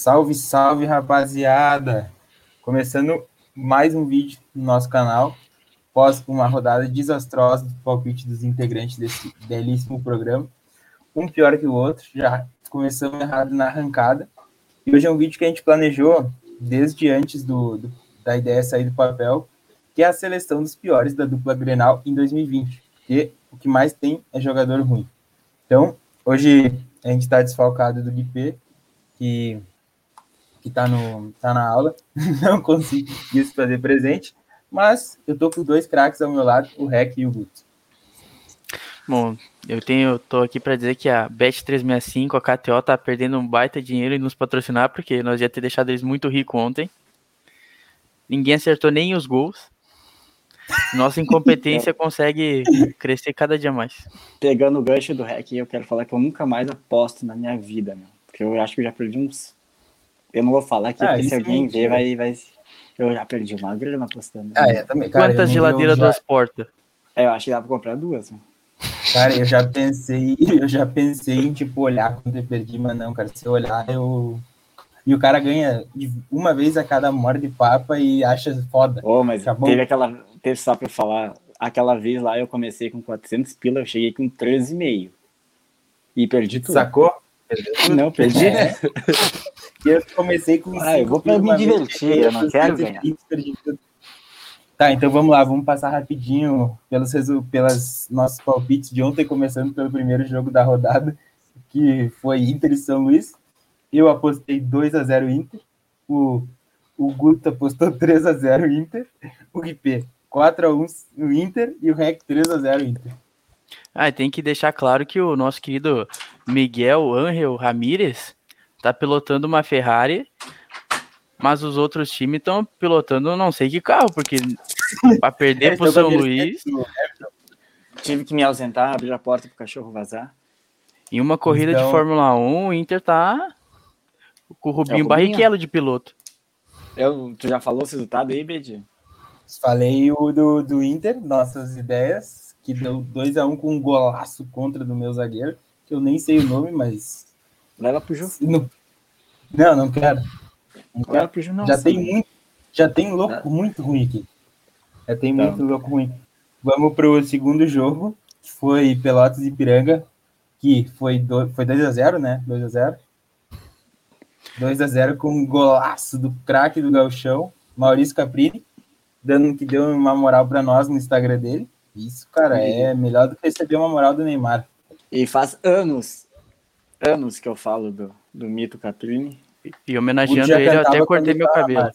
Salve, salve, rapaziada! Começando mais um vídeo no nosso canal, após uma rodada desastrosa do palpite dos integrantes desse belíssimo programa. Um pior que o outro, já começamos errado na arrancada. E hoje é um vídeo que a gente planejou desde antes do, do da ideia sair do papel, que é a seleção dos piores da dupla Grenal em 2020. Porque o que mais tem é jogador ruim. Então, hoje a gente está desfalcado do Guipê, que que está tá na aula, não consegui se fazer presente, mas eu tô com dois craques ao meu lado, o Rec e o Guto. Bom, eu tenho, tô aqui para dizer que a Bet365, a KTO, tá perdendo um baita dinheiro em nos patrocinar, porque nós ia ter deixado eles muito ricos ontem. Ninguém acertou nem os gols. Nossa incompetência consegue crescer cada dia mais. Pegando o gancho do REC, eu quero falar que eu nunca mais aposto na minha vida, meu. Porque eu acho que eu já perdi uns. Eu não vou falar aqui, ah, porque se alguém ver, vai, vai. Eu já perdi uma grana apostando. Ah, é, também. Cara, Quantas geladeiras já... duas portas? É, eu acho que dá pra comprar duas. Meu. Cara, eu já pensei, eu já pensei em tipo olhar quando eu perdi, mas não, cara, se eu olhar, eu. E o cara ganha uma vez a cada morte de papa e acha foda. Ô, oh, mas Acabou. teve aquela. Teve só pra falar, aquela vez lá eu comecei com 400 pila, eu cheguei com 13,5. E perdi tudo. Sacou? Não, perdi. É. eu comecei com. Ah, eu vou pra me divertir, eu não quero ganhar. Tá, então vamos lá, vamos passar rapidinho pelos, pelas nossos palpites de ontem, começando pelo primeiro jogo da rodada, que foi Inter e São Luís. Eu apostei 2 a 0 Inter, o, o Guto apostou 3 a 0 Inter, o IP 4 a 1 no Inter e o REC 3 a 0 Inter. Ah, tem que deixar claro que o nosso querido Miguel Angel Ramírez tá pilotando uma Ferrari, mas os outros times estão pilotando não sei que carro, porque para perder é, pro São Luís. Tive que me ausentar, abrir a porta pro cachorro vazar. Em uma corrida então... de Fórmula 1, o Inter tá com o Rubinho, é o Barrichello de piloto. Eu, tu já falou esse resultado aí, Bedi? Falei o do, do Inter, nossas ideias, que deu 2x1 um com um golaço contra do meu zagueiro, que eu nem sei o nome, mas. Leva pro jogo. Não, não, não quero. Não quero. Leva pro jogo, não. Já tem muito, já tem louco ah. muito ruim aqui. Já tem tá. muito louco ruim. Vamos pro segundo jogo, que foi Pelotas e Piranga, que foi, do, foi 2x0, né? 2x0. 2x0 com um golaço do craque do Galchão, Maurício Caprini, dando que deu uma moral para nós no Instagram dele. Isso, cara, é melhor do que receber uma moral do Neymar. E faz anos, anos que eu falo do, do mito Caprini. E homenageando ele, eu até cortei meu cabelo.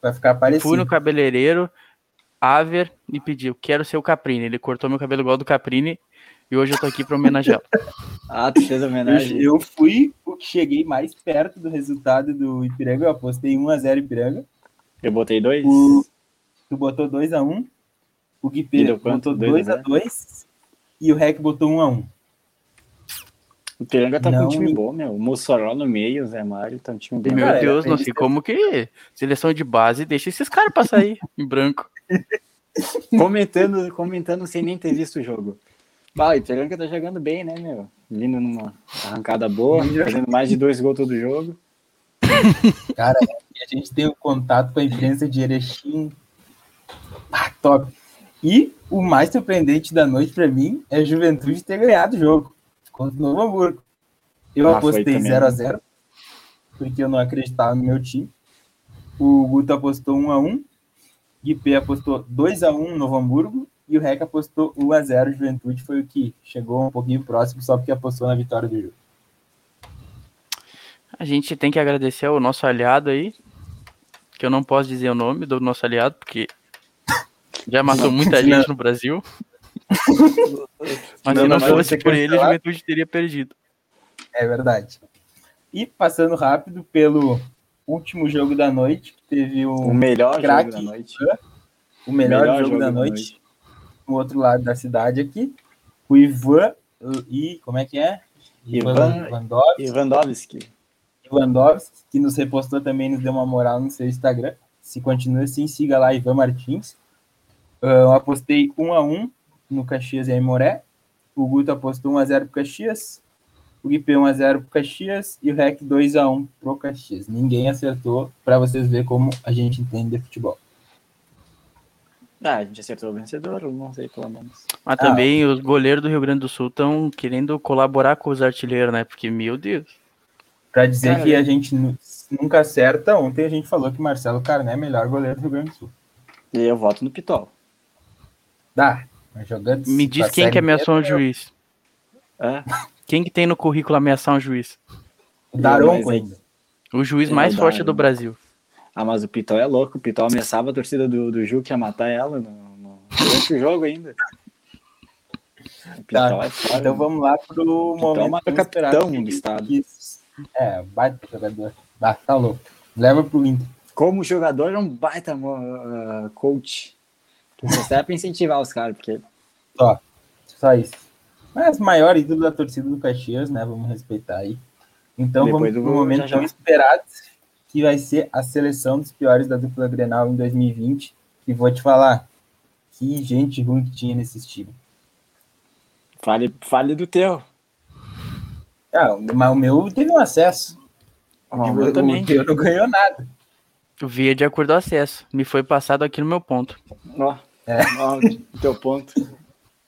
Vai ficar parecido. Fui no cabeleireiro, Aver, e pediu, quero ser o Caprini. Ele cortou meu cabelo igual do Caprini e hoje eu tô aqui para homenageá-lo. ah, tu fez homenagem. Eu, eu fui o que cheguei mais perto do resultado do Ipiranga. Eu apostei 1x0 Ipiranga. Eu botei 2. Tu botou 2x1. O Guipê botou 2x2. E o Rec botou 1x1. O Ipiranga tá não, com um time bom, meu. O Mossoró no meio, o Zé Mário tá um time bem Meu cara, Deus, não sei como que seleção de base deixa esses caras passar aí em branco. comentando, comentando sem nem ter visto o jogo. Bah, o Ipiranga tá jogando bem, né, meu? Vindo numa arrancada boa, fazendo mais de dois gols todo jogo. Cara, a gente tem o contato com a imprensa de Erechim. Ah, top. E o mais surpreendente da noite para mim é a Juventude ter ganhado o jogo contra o Novo Hamburgo. Eu ah, apostei 0x0, né? porque eu não acreditava no meu time. O Guto apostou 1x1. Guipê apostou 2x1 no Novo Hamburgo e o REC apostou 1x0 Juventude, foi o que chegou um pouquinho próximo, só porque apostou na vitória do jogo. A gente tem que agradecer ao nosso aliado aí, que eu não posso dizer o nome do nosso aliado, porque já matou muita gente no Brasil. Mas se não fosse por ele, a Juventude teria perdido. É verdade. E passando rápido pelo último jogo da noite, que teve o, o melhor jogo da noite. O melhor, melhor jogo, jogo, da noite. noite no outro lado da cidade aqui. O Ivan e como é que é? Ivan Ivandowski. Ivandowski, que nos repostou também, nos deu uma moral no seu Instagram. Se continua assim, siga lá Ivan Martins. Uh, eu apostei 1 a 1 no Caxias e Aimoré. O Guto apostou 1 a 0 pro Caxias. o IP 1x0 pro Caxias e o REC 2x1 pro Caxias. Ninguém acertou para vocês verem como a gente entende de futebol. Ah, a gente acertou o vencedor, não sei pelo menos. Mas também ah, os goleiros do Rio Grande do Sul estão querendo colaborar com os artilheiros, né? Porque, meu Deus. Pra dizer Cara, que a gente nunca acerta, ontem a gente falou que Marcelo Carné é melhor goleiro do Rio Grande do Sul. E eu voto no Pitol. Dá. Jogando Me diz quem que ameaçou um juiz. É? Quem que tem no currículo ameaçar um juiz? O Daronco ainda. O juiz é mais forte do Brasil. Ah, mas o Pitol é louco. O Pitol ameaçava a torcida do, do Ju que ia matar ela no, no, durante o jogo ainda. O Pitol tá. é. Então vamos lá pro Pitol momento é capitão do estado. É, baita jogador. Ah, tá louco. Leva pro Inter. Como jogador é um baita uh, coach. Você é pra incentivar os caras, porque. Só. Só isso. Mas maior ídolo da torcida do Caxias, né? Vamos respeitar aí. Então Depois vamos pro momento já, já. esperado, que vai ser a seleção dos piores da dupla Grenal em 2020. E vou te falar, que gente ruim que tinha nesse time. Fale, fale do teu. Ah, mas o meu teve um acesso. Oh, o meu também. O teu não ganhou nada. Eu via de acordo com o acesso. Me foi passado aqui no meu ponto. Ó, oh, é. teu ponto.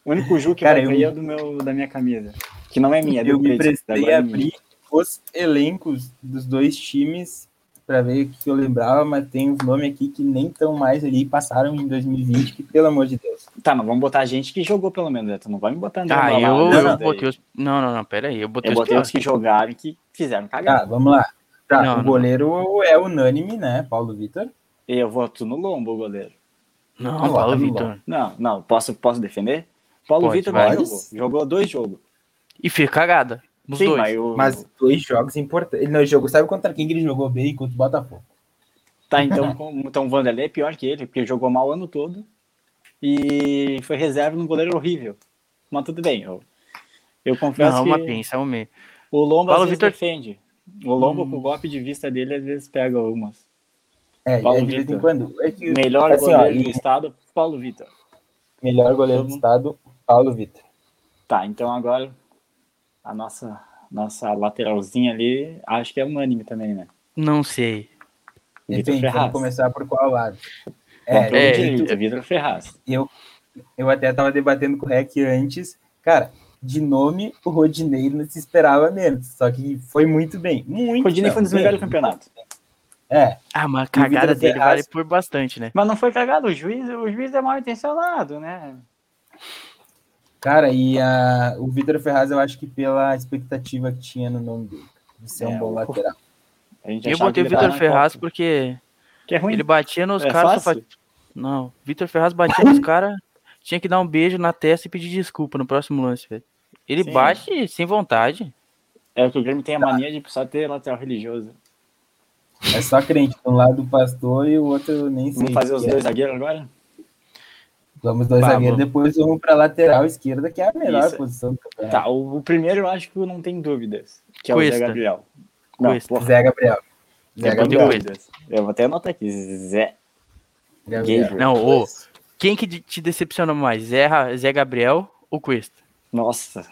O único Ju que Cara, eu é do meu, da minha camisa. Que não é minha, é do Eu me prestei a abrir os elencos dos dois times para ver o que eu lembrava, mas tem uns nomes aqui que nem tão mais ali passaram em 2020, que pelo amor de Deus. Tá, mas vamos botar gente que jogou pelo menos, né? Tu não vai me botar Ah, eu, lá, eu, eu botei os... Não, não, não, pera aí. Eu botei, eu botei os, os que jogaram e que fizeram cagar. Tá, vamos lá. Tá, não, o goleiro não. é unânime, né? Paulo Vitor. Eu voto no Lombo, o goleiro. Não, não Paulo Vitor. Não, não, posso, posso defender? Paulo Pode, Vitor não jogou. Jogou dois jogos. E fez cagada. Nos Sim, dois. Mas, eu... mas, dois jogos importantes. Ele não jogou. Sabe contra quem ele jogou bem contra o Botafogo? Tá, então, então o Vanderlei é pior que ele, porque jogou mal o ano todo. E foi reserva num goleiro horrível. Mas tudo bem. Eu, eu confesso não, que. Uma pensa, um meio. O Lombo Paulo às vezes Victor... defende. O Lombo, hum. com o golpe de vista dele, às vezes pega umas. É, Paulo é de vez em quando. É que, Melhor assim, goleiro ó, do estado, Paulo Vitor. Melhor goleiro do estado, Paulo Vitor. Tá, então agora a nossa, nossa lateralzinha ali, acho que é unânime também, né? Não sei. Vitor Ferraz. Vamos começar por qual lado? É, é, é Vitor Ferraz. Eu, eu até estava debatendo com o Rec antes. Cara, de nome, o Rodinei não se esperava menos. Só que foi muito bem. Muito Rodinei foi um dos melhores do campeonato. É. Ah, mas a cagada dele Ferraz... vale por bastante, né? Mas não foi cagada, o juiz, o juiz é mal intencionado, né? Cara, e a, o Vitor Ferraz, eu acho que pela expectativa que tinha no nome dele, de ser é, um bom lateral. Eu botei o Vitor Ferraz porque é ele batia nos é caras. Pra... Não, Vitor Ferraz batia nos caras, tinha que dar um beijo na testa e pedir desculpa no próximo lance, velho. Ele Sim. bate sem vontade. É que o Grêmio tem a mania de só ter lateral religioso. É só crente, um lado o pastor e o outro nem sei. Vamos fazer os dois é. zagueiros agora? Vamos dois zagueiros, depois vamos para lateral esquerda, que é a melhor Isso. posição do campeonato. Tá, o, o, primeiro eu acho que não tem dúvidas, que é Cuesta. o Zé Gabriel. Não, Zé Gabriel. Zé Gabriel. Eu vou até anotar aqui, Zé Gabriel. Não, ô, quem que te decepcionou mais, Zé, Zé Gabriel ou Cuesta? Nossa,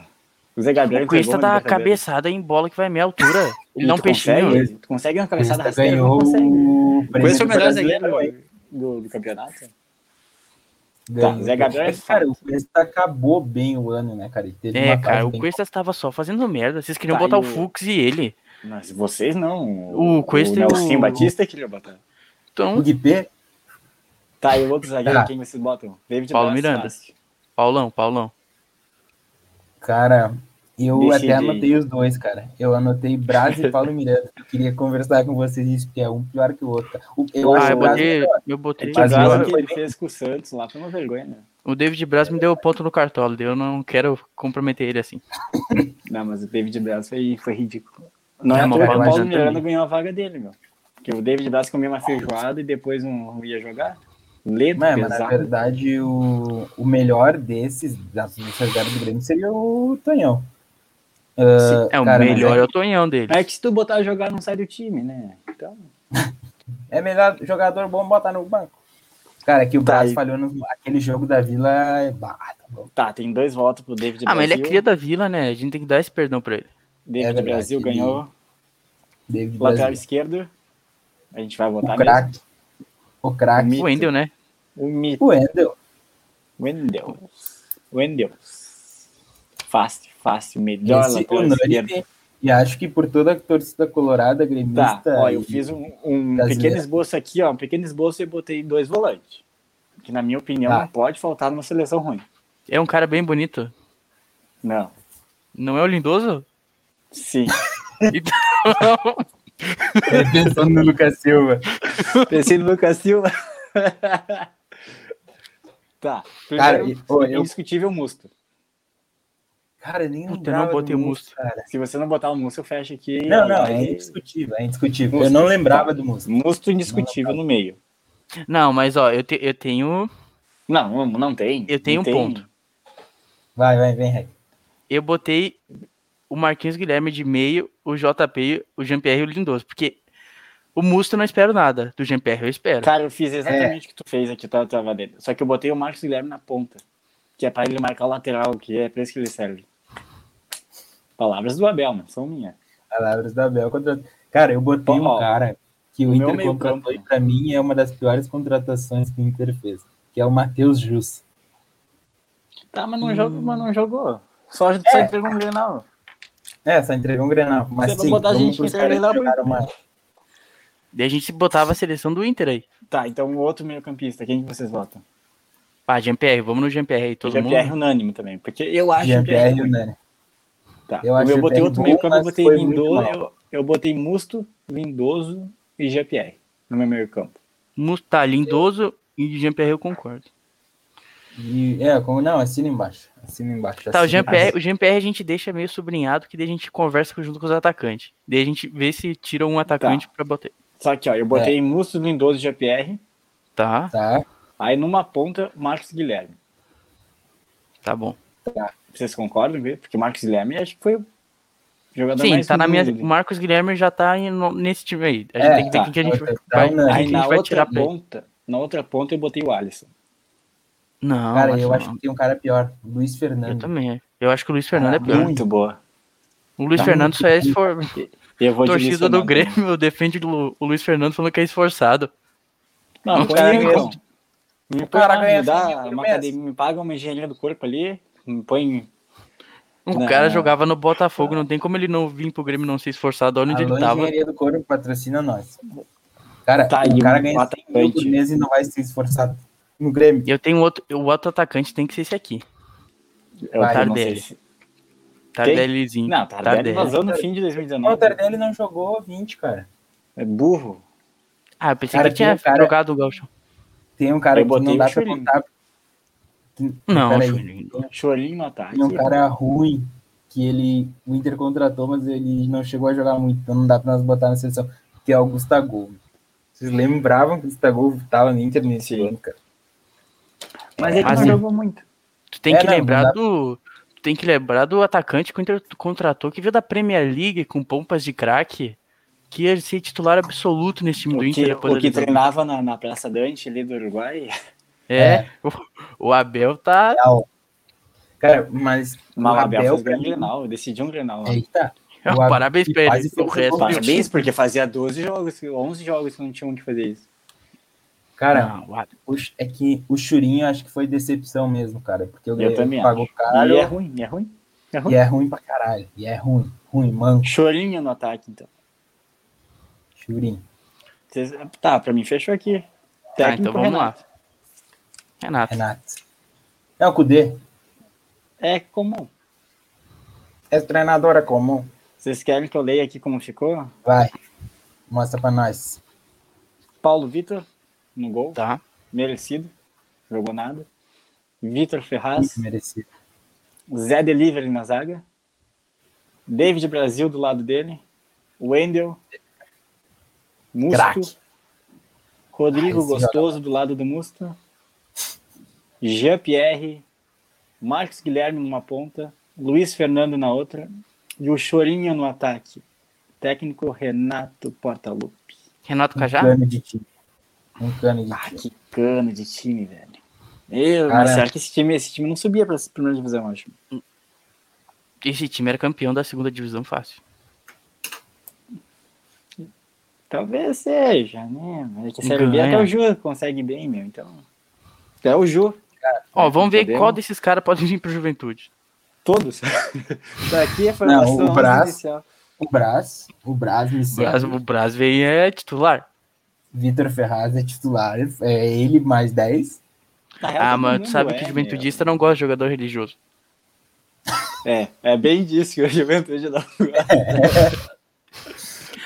o Zé Gabriel. O Cuesta dá cabeçada em bola que vai meia altura. Ele não peixinho. Consegue, tu consegue uma cabeçada rasteira? Ganhou o Cuesta é o melhor zagueiro do, do campeonato. Tá, Zé Gabriel é Cara, o Cuesta acabou bem o ano, né, cara? é, cara, o Cuesta estava só fazendo merda. Vocês queriam tá, botar o Fux e ele. Mas vocês não. O Cuesta o Nelson o... Batista queria botar. Então... O Guipê? Tá, e o outro zagueiro, tá. quem vocês botam? David Paulo Miranda. Paulão, Paulão. Cara, eu Deixa até anotei os dois, cara. Eu anotei Braz e Paulo Miranda. Eu queria conversar com vocês isso, porque é um pior que o outro. O, eu ah, eu botei, eu botei. É o que ele fez com o Santos lá foi uma vergonha, né? O David Braz me deu ponto no cartola, eu não quero comprometer ele assim. Não, mas o David Braz foi, foi ridículo. Não é, é o Paulo Miranda ganhou a vaga dele, meu. Porque o David Braz comia uma feijoada e depois não ia jogar. Ledo, é, mas na verdade o, o melhor desses, das reservas do Grêmio, seria o Tonhão. Uh, é, o cara, melhor é... o Tonhão dele. É que se tu botar jogar, não sai do time, né? Então... é melhor jogador bom botar no banco. Cara, que o tá, Braz falhou no aquele jogo da Vila. É... Bah, tá, tá, tem dois votos pro David Ah, Brasil. mas ele é cria da Vila, né? A gente tem que dar esse perdão pra ele. David É Brasil ganhou. David Lateral Brasil. esquerdo. A gente vai votar O craque. O craque. O Wendel, né? O mito. O Wendel. Wendel. Wendel. Fácil, fácil. Melhor Esse lateral esquerdo. E acho que por toda a torcida colorada, Tá, gremista. ó, eu fiz um, um pequeno esboço aqui, ó. Um pequeno esboço e botei dois volantes. Que na minha opinião Tá. não pode faltar numa seleção ruim. É um cara bem bonito. Não. Não é o lindoso? Sim. Então, pensando no Lucas Silva. Pensei no Lucas Silva. tá. Cara, Primeiro, e- ô, eu- indiscutível Musto. Cara, nem Puta, eu não botei do o Musto. cara. Se você não botar o Musto, eu fecho aqui. Não, não, Aí- é indiscutível, é indiscutível. Musto. Eu não lembrava do Musto. Musto indiscutível no meio. não, mas ó, eu, te- eu tenho. Não, não, tem. Eu tenho Não um tem. ponto. Vai, vai, vem, Reg. Eu botei o Marquinhos Guilherme de meio, o JP, o Jean-Pierre e o Lindoso. Porque o Musto eu não espero nada. Do Jean-Pierre eu espero. Cara, eu fiz É. exatamente o que tu fez aqui, tá, tava dentro. Só que eu botei o Marcos Guilherme na ponta. Que é pra ele marcar o lateral, que é pra isso que ele serve. Palavras do Abel, não são minhas. Palavras da Bel contra. Cara, eu botei Ó, um cara que o Inter meio contratou e pra mim é uma das piores contratações que o Inter fez, que é o Matheus Jus. Tá, mas não, jogou, mas não jogou. Só, só É. entregou um Grenal. É, só entregou um Grenal, mas Você sim, botar a gente que jogaram mais. Daí a gente botava a seleção do Inter aí. Tá, então o outro meio campista, quem que vocês votam? Pá, Jean-Pierre, vamos no Jean-Pierre aí, todo Jean-Pierre mundo. unânime também, porque eu acho Jean-Pierre ruim. Unânime. Tá. Eu Eu, botei outro meio campo, eu botei Lindoso, eu, eu botei Musto, Lindoso e Jean-Pierre no meu meio campo. Musto, tá, Lindoso e Jean-Pierre eu concordo. E, é, como não, assina embaixo. Assina embaixo. Tá, o assina Jean-Pierre, embaixo. o Jean-Pierre a gente deixa meio sobrinhado, que daí a gente conversa junto com os atacantes. Daí a gente vê se tira um atacante pra botar. Só que, ó, eu botei Musto, Lindoso e Jean-Pierre, Tá, Tá, aí numa ponta, Marcos Guilherme. tá bom. Vocês concordam? Porque o Marcos Guilherme acho que foi o jogador Sim, mais tá na minha. O ali. Marcos Guilherme já tá em- no- nesse time aí. A gente É, tem que ver tá. quem que a gente Tá vai, Aí que a na gente vai outra ponta, na outra ponta eu botei o Alisson. Não, cara, acho eu não. acho que tem um cara pior, Luiz Eu Fernando. também. Eu acho que o Luiz Fernando é Ah, pior. Muito boa. O Luiz tá Fernando só é esfor... Eu vou de Luiz torcida do. Grêmio defende o Lu- o Luiz Fernando falando que é esforçado. Não, O põe cara. Me põe cara ganha me dá uma academia, me paga uma engenharia do corpo ali, põe. O Não. cara jogava no Botafogo, não tem como ele não vir pro Grêmio e não ser esforçado. Olha onde Alô, ele tava. Engenharia do Corpo patrocina nós. Cara, Tá, o cara ganha 100 mil por mês e não vai se esforçar no Grêmio. Eu tenho outro. O outro atacante tem que ser esse aqui. Não sei Tardelli. se- Tardellizinho. Não, Tardelli vazou no fim de O 2019. Tardelli não jogou 20, cara. É burro. Ah, eu pensei Cara, que tinha tem um cara- jogado o Gaucho. Tem um cara Eu que não o dá pra contar. Não, peraí. Churinho. Chorinho no ataque. Tem um cara ruim que ele, o Inter contratou, mas ele não chegou a jogar muito, então não dá pra nós botar na seleção, que é o Gustavo. Vocês lembravam que o Gustavo tava no Inter nesse Sim. ano, cara? Mas ele Mas não jogou muito. Tu tem É, que não, lembrar não do. Tu tem que lembrar do atacante que o Inter contratou, que veio da Premier League com pompas de craque, que ia ser titular absoluto nesse time O do Inter que, depois o que treinava na, na Praça Dante ali do Uruguai. É, o, o Abel tá. Cara, mas Mas o Abel fez um Grenal, decidiu um Grenal. tá. O Abel Parabéns pra ele. O resto. Parabéns, porque fazia 12 jogos, 11 jogos que não tinham que fazer isso. Cara, Não, o é que o Churinho acho que foi decepção mesmo, cara. Porque o Eu Grêmio pagou caro E é ruim, e é ruim. É ruim. e é ruim pra caralho. E é ruim. Ruim, manco, Chorinho no ataque, então. Churinho. Tá, pra mim fechou aqui. Tá, então vamos Renato. lá. Renato. Renato. É o Cudê. É comum. É treinadora comum. Vocês querem que eu leia aqui como ficou? Vai. Mostra pra nós. Paulo Vitor, no gol. Tá. Merecido. Jogou nada. Vitor Ferraz. Muito merecido. Zé Delivery na zaga. David Brasil do lado dele. Wendel. Musto. Craque. Rodrigo Esse Gostoso do lado do Musto. Jean-Pierre. Marcos Guilherme numa ponta. Luiz Fernando na outra. E o Chorinho no ataque. Técnico Renato Portaluppi. Renato Um Cajá? cano de time. Um cano de Ah, time. que cano de time, velho. Eu, Cara- mas será que esse time, esse time não subia pra primeira divisão, eu acho? Esse time era campeão da segunda divisão fácil. Talvez seja, né? Mas que a Série B até o Ju consegue bem, meu. Então. Até o Ju. Ó, vamos ver qual desses caras pode vir pro Juventude. Todos. Daqui é a formação Não, o Brás, o Brás, o Brás, o Brás, o Brás vem é titular. Vitor Ferraz é titular, é ele mais 10. Ah, mas tu sabe é, que Juventudista meu. não gosta de jogador religioso. É, é bem disso que o Juventude não gosta.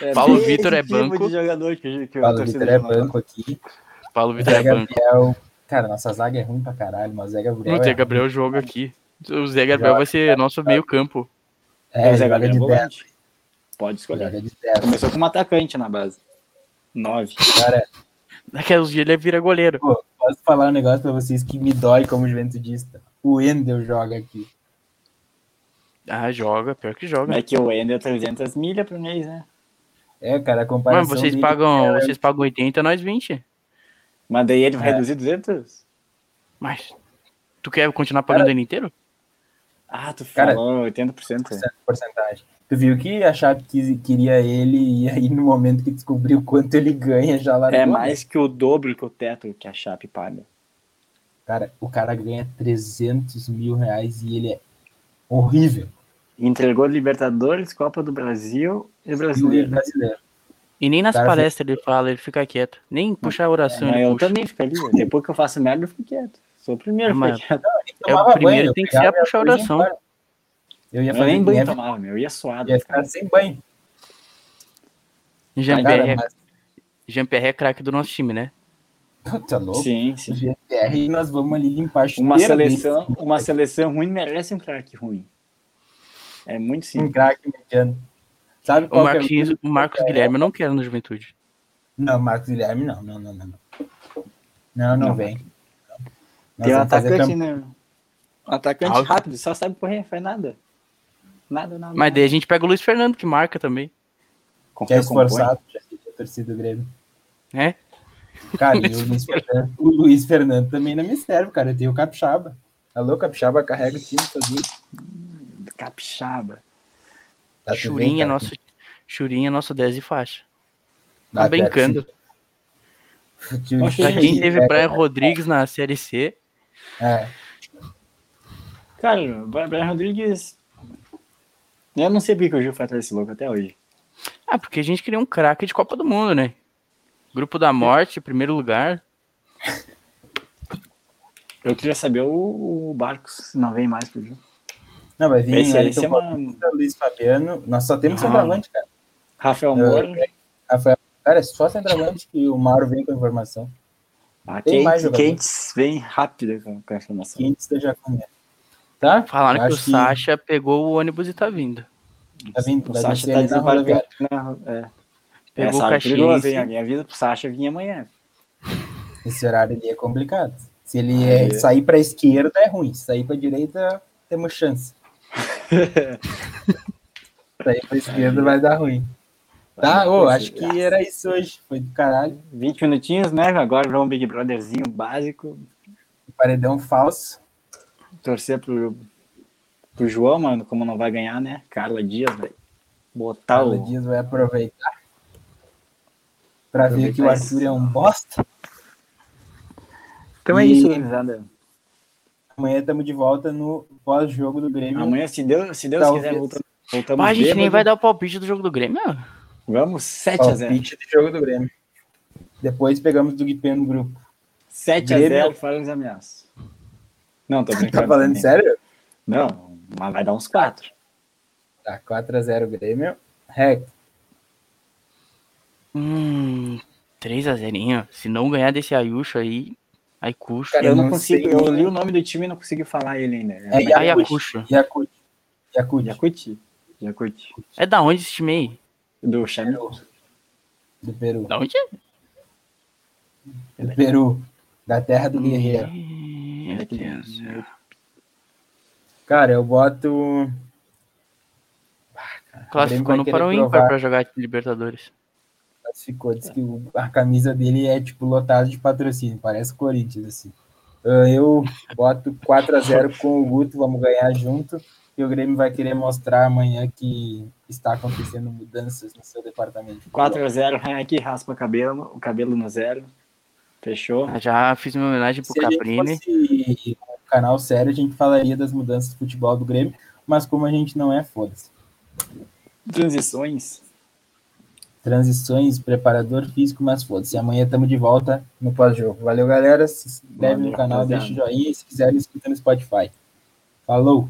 É Paulo Vitor é tipo banco. jogador que, que Paulo Vitor é banco aqui. Paulo Vitor é banco. Gabriel, cara, nossa zaga é ruim pra caralho, mas Zé Gabriel. O Zé é Gabriel joga aqui. O Zé Gabriel vai ser nosso meio campo. É, o Zé Gabriel de volante. Pode escolher. Começou como atacante na base. Nove. Cara, Naqueles dias ele vira goleiro. Pô, posso falar um negócio pra vocês que me dói como juventudista? O Endel joga aqui. Ah, joga, pior que joga. É que o Endel é 300 milha por mês, né? É, cara, a comparação. Mas vocês pagam, é... vocês pagam 80, nós 20. Mas daí ele vai é. reduzir 200? Mas tu quer continuar pagando cara... ele inteiro? Ah, tu falou cara, 80%. Porcentagem. Tu viu que a Chape queria ele e aí no momento que descobriu quanto ele ganha já largou. É mais que o dobro que o teto que a Chape paga. Cara, o cara ganha 300 mil reais e ele é horrível. Entregou Libertadores, Copa do Brasil e Brasileiro. E, brasileiro. E nem nas palestras ele fala, ele fica quieto. Nem puxar a oração. É, eu puxa. também ficaria. Depois que eu faço merda, eu fico quieto. Sou o primeiro mas... É o primeiro, banho, tem que ser a puxar a oração. Eu ia fazer nem banho ia... tomava, meu. Eu ia suado. Ia ficar sem banho. Jean-Pierre é... Mas... Jean é craque do nosso time, né? Tá louco? Sim, sim. Jean-Pierre nós vamos ali limpar a uma seleção, uma seleção ruim merece um craque ruim. É muito simples. Um craque mediano. Sabe o, Marquinhos, é o Marcos. Guilherme eu não quero no Juventude. Não, Marcos Guilherme não, não, não, não. Não, não, não vem. Tem um atacante, né? Um atacante rápido, só sabe correr, faz nada. Nada, nada. Mas daí a gente pega o Luiz Fernando, que marca também. Que é esforçado, já a torcida do Grêmio. É? Cara, e o Luiz, Fernando, o Luiz Fernando também não me serve, cara. Eu tenho o Capixaba. Alô, Capixaba carrega o time sozinho. Capixaba. Tá Churinha, nosso, Churinha, nosso 10 de faixa. Tá brincando. Pra quem teve é, Brian Rodrigues na Série C. É. Cara, Brian Rodrigues eu não sei porque o Gil foi atrás desse louco até hoje. Ah, porque a gente queria um craque de Copa do Mundo, né? Grupo da Morte, primeiro lugar. Eu queria saber o, o Barcos, se não vem mais pro Gil. Não, vai vir esse, esse é uma... Luiz Fabiano. Nós só temos centroavante, cara. Rafael Moura. Rafael... Cara, é só centroavante que o Mauro vem com a informação. Ah, Tem Kentes, mais vem rápido com, a informação. Kentes da Jacunha. Tá? Falaram que o que... Sasha pegou o ônibus e tá vindo. Tá vindo, o Sasha tá desembarcando. É. Pegou é, o Caxias. A minha vida pro Sasha vinha amanhã. Esse horário ali é complicado. Se ele é, sair para a esquerda é ruim, se sair para a direita temos chance. sair para a esquerda vai dar ruim. Tá, oh, acho que era isso hoje. Foi do caralho. 20 minutinhos, né? Agora vamos um Big Brotherzinho básico. Paredão falso torcer pro, pro João, mano, como não vai ganhar, né? Carla Dias, vai botar Carla o... Dias vai aproveitar pra aproveitar ver que o Arthur é um bosta. Então é isso, gurizada. Amanhã estamos de volta no pós-jogo do Grêmio. Amanhã, se Deus, se Deus Talvez. quiser, voltamos. voltamos Mas a gente bêbado. nem vai dar o palpite do jogo do Grêmio. Vamos, 7x0. Palpite do jogo do Grêmio. Depois pegamos do Guipê no grupo. 7x0, fora os ameaças. Não, tô brincando. tá falando também. sério? Não, mas vai dar uns 4. Tá, 4x0 Grêmio. Rec. Hum, 3x0. Se não ganhar desse Ayush aí, Ayush. Cara, eu não, consigo. Eu li o nome do time e não consegui falar ele ainda. É, é Ayacucho. Yakut. Yakut. Yakut. Yakut. É da onde esse time aí? Do Xami. Do Peru. Da onde? Do Peru. Da terra do guerreiro. Meu Deus. Cara, eu boto. Ah, Classificou no para o ímpar para jogar Libertadores. Classificou, diz que a camisa dele é tipo lotada de patrocínio, parece Corinthians assim. Ah, eu boto 4 a 0 com o Guto, vamos ganhar junto. Que o Grêmio vai querer mostrar amanhã que está acontecendo mudanças no seu departamento. 4x0, aqui raspa cabelo, o cabelo no zero. Fechou? Já fiz uma homenagem pro Se Caprini. Se um canal sério, a gente falaria das mudanças do futebol do Grêmio, mas como a gente não é, foda-se. Transições. Transições, preparador físico, mas foda-se. Amanhã estamos de volta no pós-jogo. Valeu, galera. Se inscreve no canal, deixa o joinha. Se quiserem, escuta no Spotify. Falou!